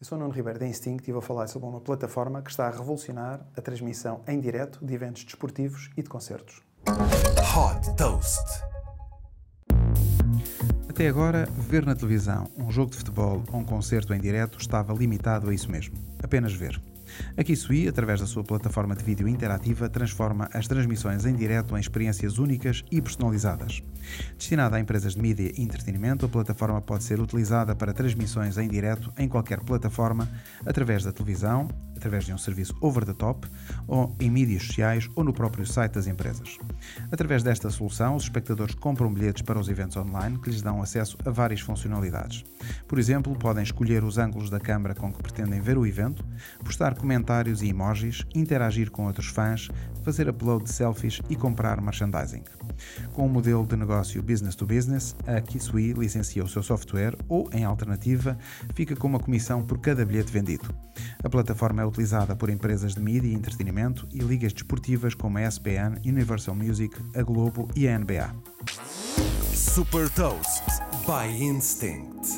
Eu sou Nuno Ribeiro da Instinct e vou falar sobre uma plataforma que está a revolucionar a transmissão em direto de eventos desportivos e de concertos. Hot Toast. Até agora, ver na televisão um jogo de futebol ou um concerto em direto estava limitado a isso mesmo, apenas ver. A Kisui, através da sua plataforma de vídeo interativa, transforma as transmissões em direto em experiências únicas e personalizadas. Destinada a empresas de mídia e entretenimento, a plataforma pode ser utilizada para transmissões em direto em qualquer plataforma, através da televisão, através de um serviço over the top, ou em mídias sociais ou no próprio site das empresas. Através desta solução, os espectadores compram bilhetes para os eventos online que lhes dão acesso a várias funcionalidades. Por exemplo, podem escolher os ângulos da câmara com que pretendem ver o evento, postar comentários e emojis, interagir com outros fãs, fazer upload de selfies e comprar merchandising. Com o modelo de negócio business to business, a Kisui licencia o seu software ou, em alternativa, fica com uma comissão por cada bilhete vendido. A plataforma é utilizada por empresas de mídia e entretenimento e ligas desportivas como a ESPN, Universal Music, a Globo e a NBA. Super Toast by Instinct.